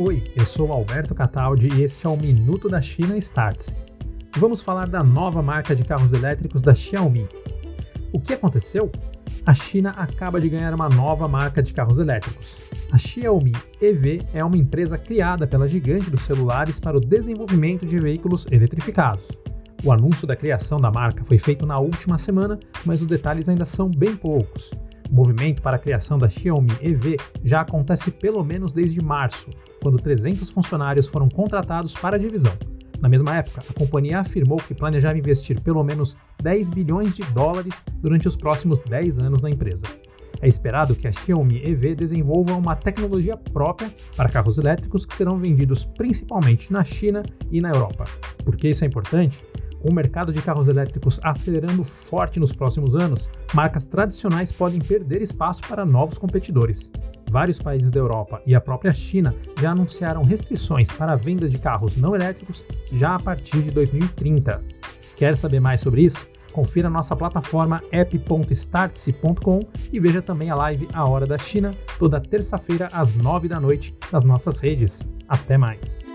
Oi, eu sou Alberto Cataldi e este é o Minuto da China Starts. Vamos falar da nova marca de carros elétricos da Xiaomi. O que aconteceu? A China acaba de ganhar uma nova marca de carros elétricos. A Xiaomi EV é uma empresa criada pela gigante dos celulares para o desenvolvimento de veículos eletrificados. O anúncio da criação da marca foi feito na última semana, mas os detalhes ainda são bem poucos. O movimento para a criação da Xiaomi EV já acontece pelo menos desde março, quando 300 funcionários foram contratados para a divisão. Na mesma época, a companhia afirmou que planejava investir pelo menos 10 bilhões de dólares durante os próximos 10 anos na empresa. É esperado que a Xiaomi EV desenvolva uma tecnologia própria para carros elétricos que serão vendidos principalmente na China e na Europa. Por que isso é importante? Com o mercado de carros elétricos acelerando forte nos próximos anos, marcas tradicionais podem perder espaço para novos competidores. Vários países da Europa e a própria China já anunciaram restrições para a venda de carros não elétricos já a partir de 2030. Quer saber mais sobre isso? Confira nossa plataforma app.startse.com e veja também a live A Hora da China, toda terça-feira às 9 da noite nas nossas redes. Até mais!